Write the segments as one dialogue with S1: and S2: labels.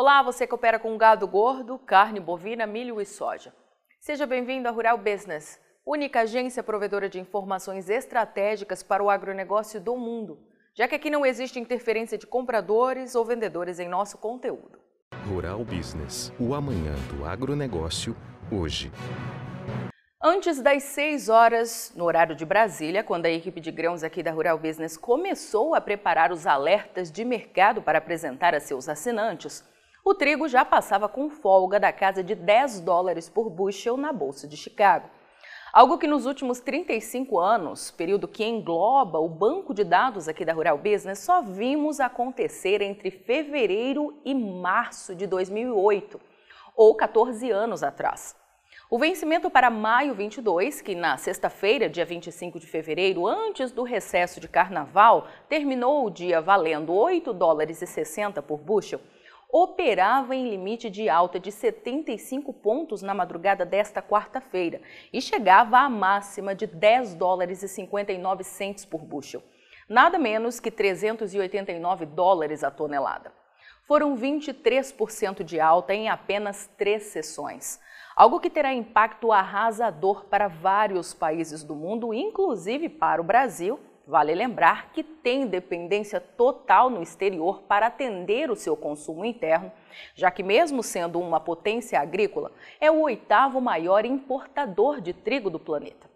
S1: Olá, você que opera com gado gordo, carne bovina, milho e soja. Seja bem-vindo à Rural Business, única agência provedora de informações estratégicas para o agronegócio do mundo, já que aqui não existe interferência de compradores ou vendedores em nosso conteúdo.
S2: Rural Business, o amanhã do agronegócio, hoje.
S1: Antes das 6 horas, no horário de Brasília, quando a equipe de grãos aqui da Rural Business começou a preparar os alertas de mercado para apresentar a seus assinantes, o trigo já passava com folga da casa de 10 dólares por bushel na Bolsa de Chicago. Algo que nos últimos 35 anos, período que engloba o banco de dados aqui da Rural Business, só vimos acontecer entre fevereiro e março de 2008, ou 14 anos atrás. O vencimento para maio 22, que na sexta-feira, dia 25 de fevereiro, antes do recesso de carnaval, terminou o dia valendo 8 dólares e 60 por bushel, operava em limite de alta de 75 pontos na madrugada desta quarta-feira e chegava à máxima de 10 dólares e 59 centes por bushel, nada menos que 389 dólares a tonelada. Foram 23% de alta em apenas três sessões algo que terá impacto arrasador para vários países do mundo, inclusive para o Brasil. Vale lembrar que tem dependência total no exterior para atender o seu consumo interno, já que, mesmo sendo uma potência agrícola, é o oitavo maior importador de trigo do planeta.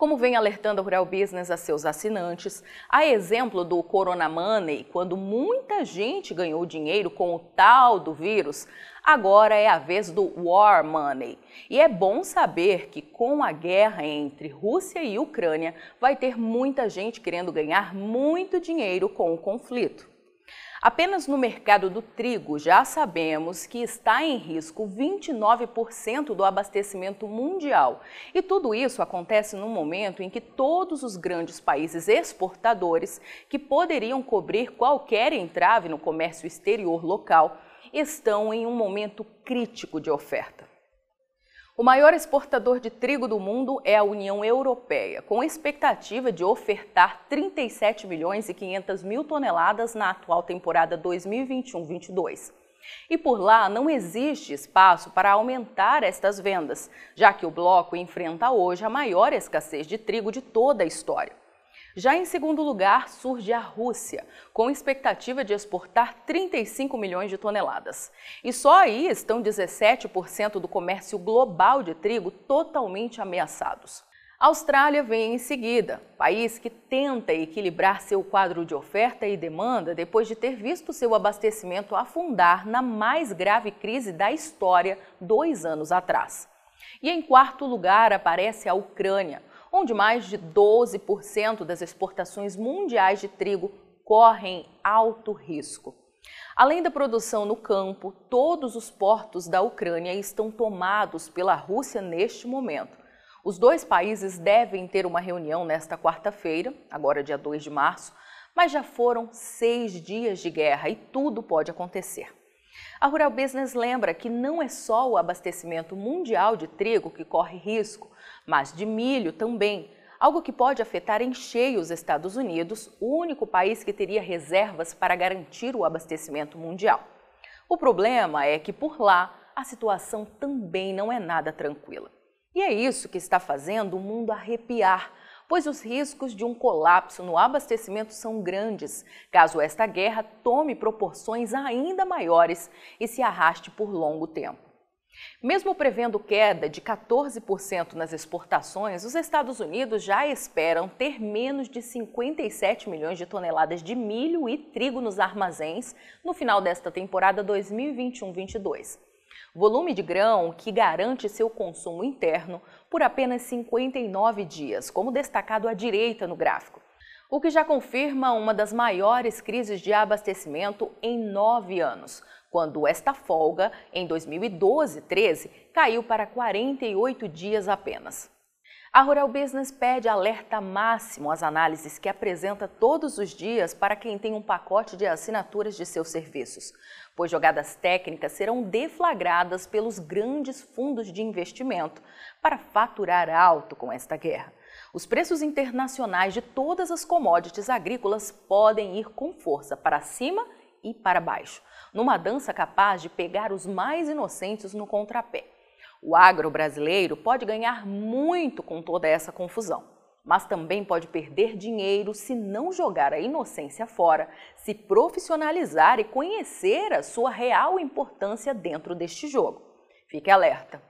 S1: Como vem alertando a Rural Business a seus assinantes, a exemplo do Corona Money, quando muita gente ganhou dinheiro com o tal do vírus, agora é a vez do War Money. E é bom saber que com a guerra entre Rússia e Ucrânia, vai ter muita gente querendo ganhar muito dinheiro com o conflito. Apenas no mercado do trigo já sabemos que está em risco 29% do abastecimento mundial. E tudo isso acontece no momento em que todos os grandes países exportadores, que poderiam cobrir qualquer entrave no comércio exterior local, estão em um momento crítico de oferta. O maior exportador de trigo do mundo é a União Europeia, com expectativa de ofertar 37 milhões e 500 mil toneladas na atual temporada 2021-22. E por lá não existe espaço para aumentar estas vendas, já que o bloco enfrenta hoje a maior escassez de trigo de toda a história. Já em segundo lugar surge a Rússia, com expectativa de exportar 35 milhões de toneladas. E só aí estão 17% do comércio global de trigo totalmente ameaçados. A Austrália vem em seguida, país que tenta equilibrar seu quadro de oferta e demanda depois de ter visto seu abastecimento afundar na mais grave crise da história dois anos atrás. E em quarto lugar aparece a Ucrânia, onde mais de 12% das exportações mundiais de trigo correm alto risco. Além da produção no campo, todos os portos da Ucrânia estão tomados pela Rússia neste momento. Os dois países devem ter uma reunião nesta quarta-feira, agora dia 2 de março, mas já foram seis dias de guerra e tudo pode acontecer. A Rural Business lembra que não é só o abastecimento mundial de trigo que corre risco, mas de milho também, algo que pode afetar em cheio os Estados Unidos, o único país que teria reservas para garantir o abastecimento mundial. O problema é que por lá a situação também não é nada tranquila. E é isso que está fazendo o mundo arrepiar, pois os riscos de um colapso no abastecimento são grandes, caso esta guerra tome proporções ainda maiores e se arraste por longo tempo. Mesmo prevendo queda de 14% nas exportações, os Estados Unidos já esperam ter menos de 57 milhões de toneladas de milho e trigo nos armazéns no final desta temporada 2021-22 volume de grão que garante seu consumo interno por apenas 59 dias, como destacado à direita no gráfico, o que já confirma uma das maiores crises de abastecimento em nove anos, quando esta folga, em 2012-13, caiu para 48 dias apenas. A Rural Business pede alerta máximo às análises que apresenta todos os dias para quem tem um pacote de assinaturas de seus serviços, pois jogadas técnicas serão deflagradas pelos grandes fundos de investimento para faturar alto com esta guerra. Os preços internacionais de todas as commodities agrícolas podem ir com força para cima e para baixo, numa dança capaz de pegar os mais inocentes no contrapé. O agro brasileiro pode ganhar muito com toda essa confusão, mas também pode perder dinheiro se não jogar a inocência fora, se profissionalizar e conhecer a sua real importância dentro deste jogo. Fique alerta!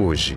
S2: hoje.